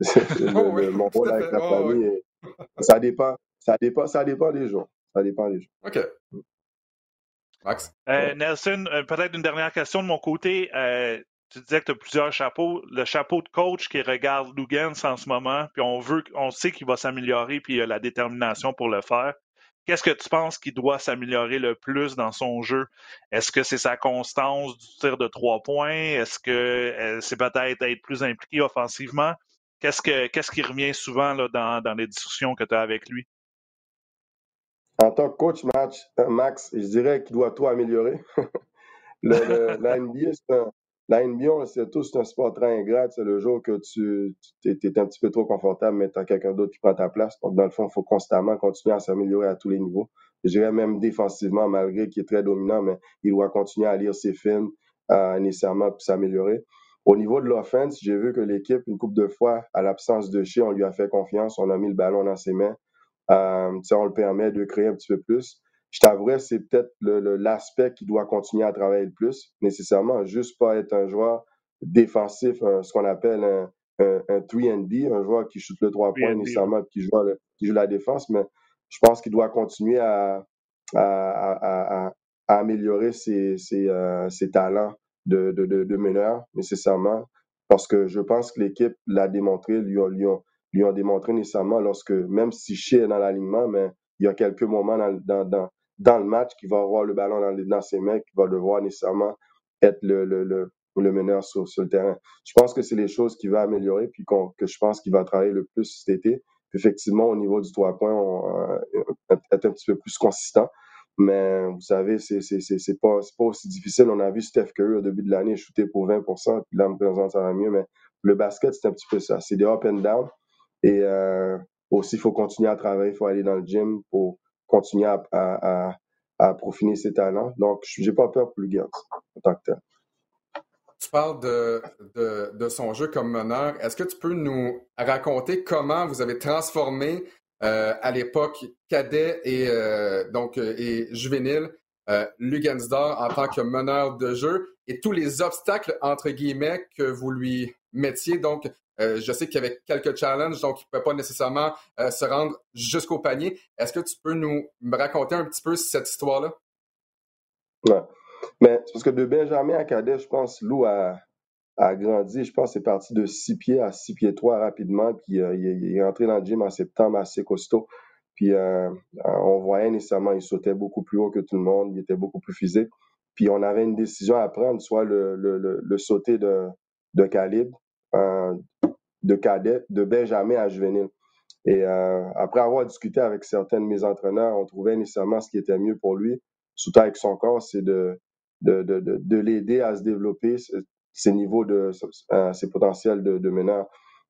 le, mon rôle avec la famille, ça dépend. Ça dépend, ça dépend des jours. Ça dépend des jours. OK. Max? Euh, Nelson, peut-être une dernière question de mon côté tu disais que tu as plusieurs chapeaux. Le chapeau de coach qui regarde Lugans en ce moment, puis on veut, on sait qu'il va s'améliorer, puis il a la détermination pour le faire. Qu'est-ce que tu penses qu'il doit s'améliorer le plus dans son jeu? Est-ce que c'est sa constance du tir de trois points? Est-ce que euh, c'est peut-être être plus impliqué offensivement? Qu'est-ce, que, qu'est-ce qui revient souvent là, dans, dans les discussions que tu as avec lui? En tant que coach match, euh, Max, je dirais qu'il doit tout améliorer. le, la NBA, c'est un, tous, un sport très ingrat. C'est le jour que tu, tu es, un petit peu trop confortable, mais tu as quelqu'un d'autre qui prend ta place. Donc, dans le fond, il faut constamment continuer à s'améliorer à tous les niveaux. Je dirais même défensivement, malgré qu'il est très dominant, mais il doit continuer à lire ses films euh, nécessairement pour s'améliorer. Au niveau de l'offense, j'ai vu que l'équipe, une couple de fois, à l'absence de chez, on lui a fait confiance, on a mis le ballon dans ses mains. Euh, on le permet de créer un petit peu plus je t'avouerais, c'est peut-être l'aspect qui doit continuer à travailler le plus, nécessairement. Juste pas être un joueur défensif, ce qu'on appelle un, un, un 3D, un joueur qui chute le 3 points nécessairement, qui joue, qui joue la défense, mais je pense qu'il doit continuer à, à, à, à, améliorer ses, ses, euh, ses talents de, de, de, de, meneur, nécessairement, parce que je pense que l'équipe l'a démontré, lui, lui, ont, lui ont démontré nécessairement lorsque, même si Shea est dans l'alignement, mais il y a quelques moments dans, dans, dans le match, qui va avoir le ballon dans, dans ses mains, qui va devoir nécessairement être le, le, le, le meneur sur, sur, le terrain. Je pense que c'est les choses qu'il va améliorer, puis que je pense qu'il va travailler le plus cet été. effectivement, au niveau du trois points, on, euh, être un petit peu plus consistant. Mais vous savez, c'est c'est pas, pas aussi difficile. On a vu Steph Curry au début de l'année shooter pour 20% puis là, me présente, ça va mieux. Mais le basket, c'est un petit peu ça. C'est des up and down. Et euh, aussi, il faut continuer à travailler, il faut aller dans le gym pour continuer à, à, à, ses talents. Donc, j'ai pas peur pour lui en tant que tel. Tu parles de, de, de son jeu comme meneur. Est-ce que tu peux nous raconter comment vous avez transformé euh, à l'époque cadet et euh, donc et juvénile euh, Lugansdor en tant que meneur de jeu et tous les obstacles, entre guillemets, que vous lui mettiez? Donc, euh, je sais qu'il y avait quelques challenges, donc il ne peut pas nécessairement euh, se rendre jusqu'au panier. Est-ce que tu peux nous raconter un petit peu cette histoire-là? Ouais. Mais parce que de Benjamin à Cadet, je pense, Lou a, a grandi. Je pense c'est parti de 6 pieds à 6 pieds 3 rapidement. Puis euh, il, est entré dans le gym en septembre assez costaud. Puis on voyait nécessairement, il sautait beaucoup plus haut que tout le monde. Il était beaucoup plus physique. Puis on avait une décision à prendre, soit le, le, le, sauter de, de calibre, de cadet, de Benjamin à juvénile. Et euh, après avoir discuté avec certains de mes entraîneurs, on trouvait nécessairement ce qui était mieux pour lui, surtout avec son corps, c'est de, de, de, de, l'aider à se développer ses niveaux de euh, ses potentiels de, meneur.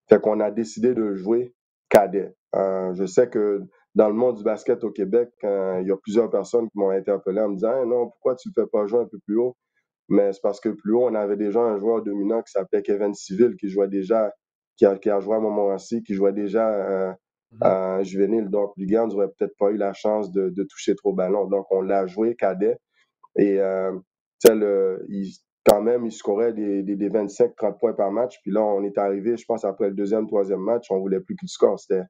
Fait qu'on a décidé de jouer cadet. Euh, je sais que dans le monde du basket au Québec, il y a plusieurs personnes qui m'ont interpellé en me disant non, pourquoi tu ne fais pas jouer un peu plus haut? Mais c'est parce que plus haut, on avait déjà un joueur dominant qui s'appelait Kevin Civil, qui jouait déjà qui a, qui a joué à Montmorency, qui jouait déjà euh, mm-hmm. à juvénile. Donc, Lugard n'aurait peut-être pas eu la chance de, de, toucher trop ballon. Donc, on l'a joué cadet. Et euh, le, il, quand même, il scorait des, des, des 25-30 points par match. Puis là, on est arrivé, je pense, après le deuxième, troisième match, on voulait plus qu'il score. C'était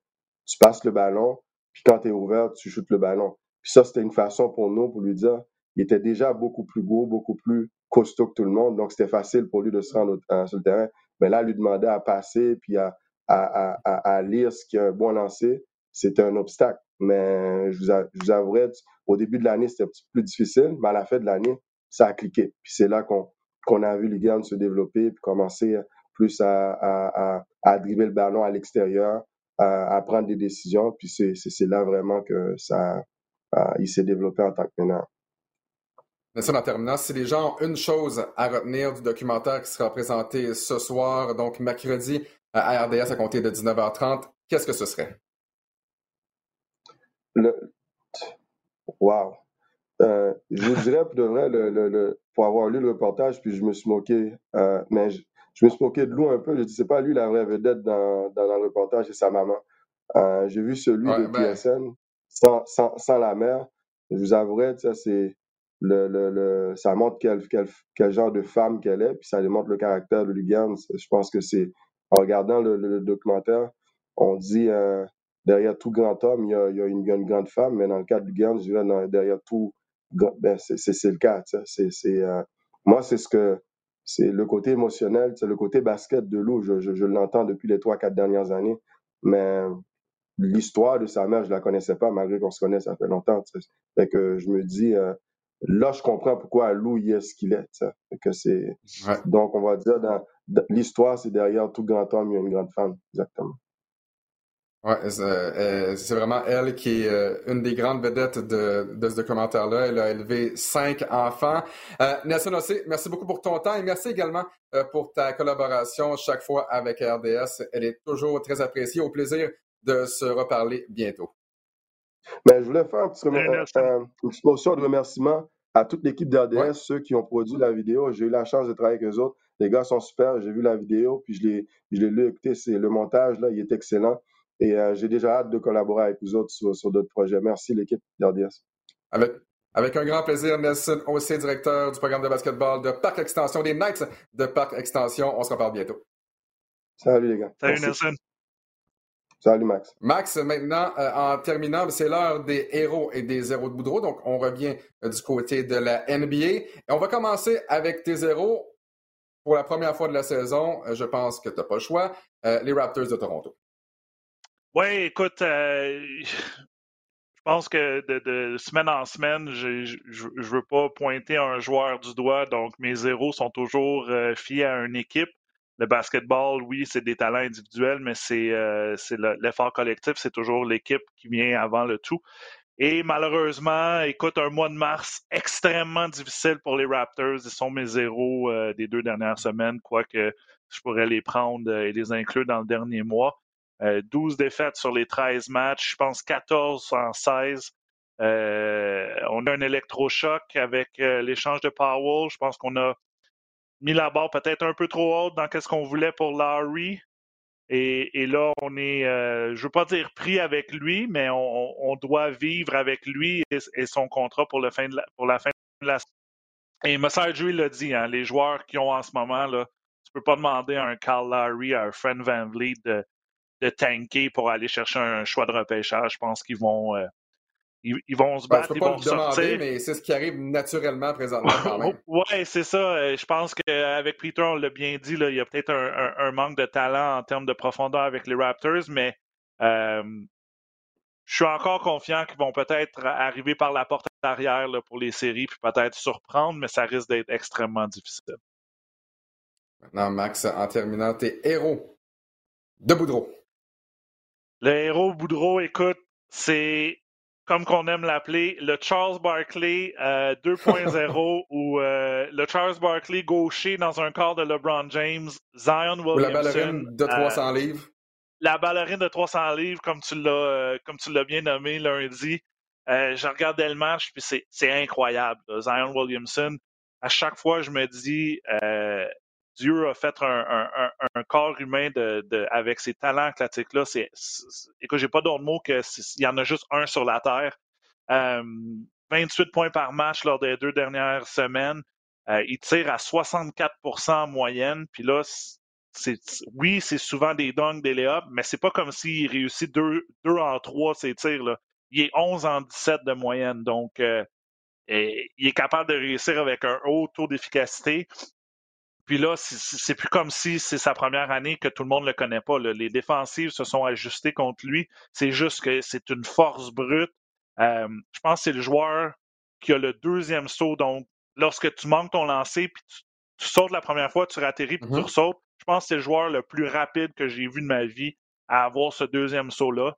tu passes le ballon, puis quand tu es ouvert, tu shootes le ballon. Puis ça, c'était une façon pour nous, pour lui dire, il était déjà beaucoup plus gros, beaucoup plus costaud que tout le monde. Donc, c'était facile pour lui de se rendre euh, sur le terrain. Mais là, lui demander à passer puis à, à, à, à lire ce qui est un bon lancer, c'était un obstacle. Mais je vous, je vous avouerai, au début de l'année, c'était un peu plus difficile, mais à la fin de l'année, ça a cliqué. Puis c'est là qu'on qu'on a vu Ligan se développer, puis commencer plus à, à, à, dribbler le ballon à l'extérieur, à, à, prendre des décisions. Puis c'est là vraiment que ça, il s'est développé en tant que meneur. En terminant, si les gens ont une chose à retenir du documentaire qui sera présenté ce soir, donc mercredi à RDS à compter de 19h30, qu'est-ce que ce serait? Le... Wow! Euh, je vous dirais pour de vrai, le, le, pour avoir lu le reportage, puis je me suis moqué, euh, mais je, me suis moqué de Lou un peu. Je ne sais pas lui la vraie vedette dans, dans, le reportage, c'est sa maman. Euh, J'ai vu celui de ben... PSN sans, sans, sans, la mère. Je vous avouerai, c'est le, le, le, ça montre quel, quel, quel genre de femme qu'elle est, puis ça démontre le caractère de Lugan. Je pense que c'est, en regardant le, documentaire, on dit euh, derrière tout grand homme, il y, a, il y a, une, grande femme, mais dans le cas de Lugan, je dirais derrière tout, ben, c'est le cas. C'est, euh, moi, c'est ce que c'est le côté émotionnel, c'est le côté basket de. Je, je, je l'entends depuis les trois, quatre dernières années, mais l'histoire de sa mère, je la connaissais pas, malgré qu'on se connaisse ça fait longtemps. Fait que je me dis, euh, là, je comprends pourquoi Lou il est ce qu'il est. Que c'est... Donc, on va dire, dans, l'histoire, c'est derrière tout grand homme, il y a une grande femme. Exactement. Ouais, euh, c'est vraiment elle qui est euh, une des grandes vedettes de, de ce documentaire-là. Elle a élevé cinq enfants. Euh, Nelson Ossé, merci beaucoup pour ton temps et merci également euh, pour ta collaboration chaque fois avec RDS. Elle est toujours très appréciée. Au plaisir de se reparler bientôt. Ben, je voulais faire un petit euh, une petite motion de remerciement à toute l'équipe d'RDS, ceux qui ont produit la vidéo. J'ai eu la chance de travailler avec eux autres. Les gars sont super. J'ai vu la vidéo, puis je l'ai, je l'ai lu. Écoutez, c'est le montage, là, il est excellent. Et euh, j'ai déjà hâte de collaborer avec vous autres sur, sur d'autres projets. Merci, l'équipe d'RDS. Avec, avec un grand plaisir, Nelson, aussi directeur du programme de basketball de Parc Extension, des Knights de Parc Extension. On se reparle bientôt. Salut, les gars. Salut, Nelson. Salut Max. Max, maintenant, euh, en terminant, c'est l'heure des héros et des zéros de Boudreau. Donc, on revient euh, du côté de la NBA. Et on va commencer avec tes zéros. Pour la première fois de la saison, euh, je pense que tu n'as pas le choix. les Raptors de Toronto. Oui, écoute, je pense que de, semaine en semaine, je ne veux pas pointer un joueur du doigt. Donc, mes zéros sont toujours fiés à une équipe le basketball, oui, c'est des talents individuels, mais c'est euh, l'effort collectif, c'est toujours l'équipe qui vient avant le tout. Et malheureusement, écoute, un mois de mars extrêmement difficile pour les Raptors. Ils sont mes zéros euh, des deux dernières semaines, quoique je pourrais les prendre et les inclure dans le dernier mois. 12 euh, défaites sur les 13 matchs, je pense 14 en 16. on a un électrochoc avec l'échange de Powell. Je pense qu'on a mis la barre peut-être un peu trop haute dans ce qu'on voulait pour Larry. Et, et, là, on est, euh, je veux pas dire pris avec lui, mais on, on doit vivre avec lui et, son contrat pour, le fin de la, pour la fin Et Messiah l'a dit, hein, les joueurs qui ont en ce moment, là, tu peux pas demander à un Carl Larry, à un Fred Van Vliet de, de tanker pour aller chercher un choix de repêchage. Je pense qu'ils vont, euh, ils, vont se ben, battre, ils vont se sortir. mais c'est ce qui arrive naturellement présentement quand même. ouais, c'est ça. Euh, je pense qu'avec Peter, on l'a bien dit, là, il y a peut-être un, manque de talent en termes de profondeur avec les Raptors, mais euh, je suis encore confiant qu'ils vont peut-être arriver par la porte arrière là, pour les séries, puis peut-être surprendre, mais ça risque d'être extrêmement difficile. Maintenant, Max, en terminant, tes héros de Boudreau. Le héros Boudreau, écoute, c'est comme qu'on aime l'appeler, le Charles Barkley 2.0 euh, ou euh, le Charles Barkley gaucher dans un corps de LeBron James, Zion Williamson. Ou la ballerine de 300 euh, livres. La ballerine de 300 livres, comme tu l'as, comme tu l'as bien nommé lundi. je regardais le match, puis c'est incroyable. Zion Williamson, à chaque fois, je me dis, Dieu a fait un, corps humain de, avec ses talents athlétiques-là. C'est, écoute, j'ai pas d'autre mot que il y en a juste un sur la Terre. 28 euh, points par match lors des deux dernières semaines. Euh, il tire à 64% en moyenne. Puis là, c'est, oui, c'est souvent des dunks, des layups, mais c'est pas comme s'il réussit deux, deux en trois ces tirs. Là. Il est 11 en 17 de moyenne. Donc, euh, il est capable de réussir avec un haut taux d'efficacité. Puis là, c'est plus comme si c'est sa première année que tout le monde le connaît pas. Les défensives se sont ajustées contre lui. C'est juste que c'est une force brute. Euh, je pense que c'est le joueur qui a le deuxième saut. Donc, lorsque tu manques ton lancer, puis tu, sautes la première fois, tu ratterris, puis tu mm-hmm. ressautes, je pense que c'est le joueur le plus rapide que j'ai vu de ma vie à avoir ce deuxième saut-là.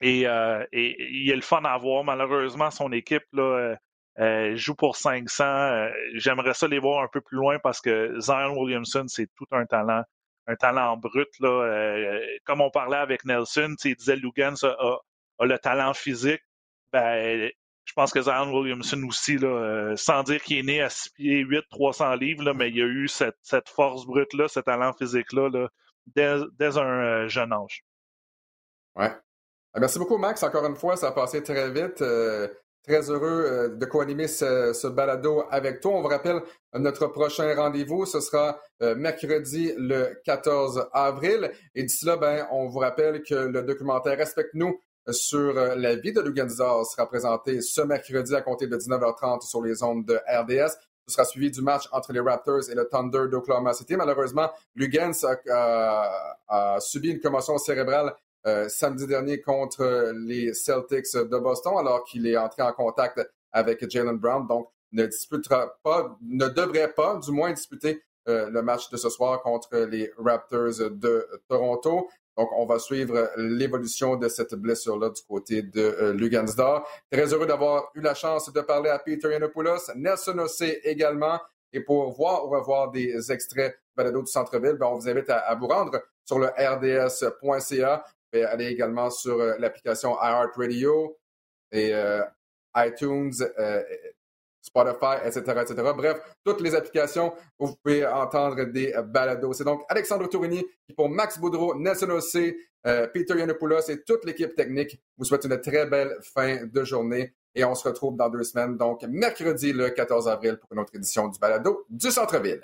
Et, euh, et, il est le fun à voir. Malheureusement, son équipe, là, euh, joue pour 500. Euh, j'aimerais ça les voir un peu plus loin parce que Zion Williamson, c'est tout un talent, un talent brut. Là. Euh, comme on parlait avec Nelson, il disait Lugans a, a, le talent physique. Ben, je pense que Zion Williamson aussi, là, sans dire qu'il est né à 6 pieds 8, 300 livres, là, mais il a eu cette, force brute-là, ce talent physique-là, là, dès, dès, un jeune âge. Ouais. Merci beaucoup, Max. Encore une fois, ça a passé très vite. Très heureux euh, de co-animer ce, balado avec toi. On vous rappelle notre prochain rendez-vous, ce sera euh, mercredi le 14 avril. Et d'ici là, ben, on vous rappelle que le documentaire Respecte-nous sur euh, la vie de Luganzar sera présenté ce mercredi à compter de 19h30 sur les ondes de RDS. Ce sera suivi du match entre les Raptors et le Thunder d'Oklahoma City. Malheureusement, Lugans a, subi une commotion cérébrale euh, samedi dernier contre les Celtics de Boston, alors qu'il est entré en contact avec Jalen Brown. Donc, ne disputera pas, ne devrait pas, du moins, disputer euh, le match de ce soir contre les Raptors de Toronto. Donc, on va suivre l'évolution de cette blessure-là du côté de euh, Lugansdor. Très heureux d'avoir eu la chance de parler à Peter Yanopoulos, Nelson Ossé également. Et pour voir ou revoir des extraits balado du centre-ville, ben, on vous invite à, vous rendre sur le rds.ca pouvez aller également sur euh, l'application iHeartRadio et euh, iTunes, euh, Spotify, etc., etc. Bref, toutes les applications où vous pouvez entendre des balados. C'est donc Alexandre Tourigny qui, pour Max Boudreau, Nelson Ossé, Peter Yanopoulos et toute l'équipe technique, vous souhaite une très belle fin de journée. Et on se retrouve dans deux semaines, donc mercredi le 14 avril pour une autre édition du balado du Centre-Ville.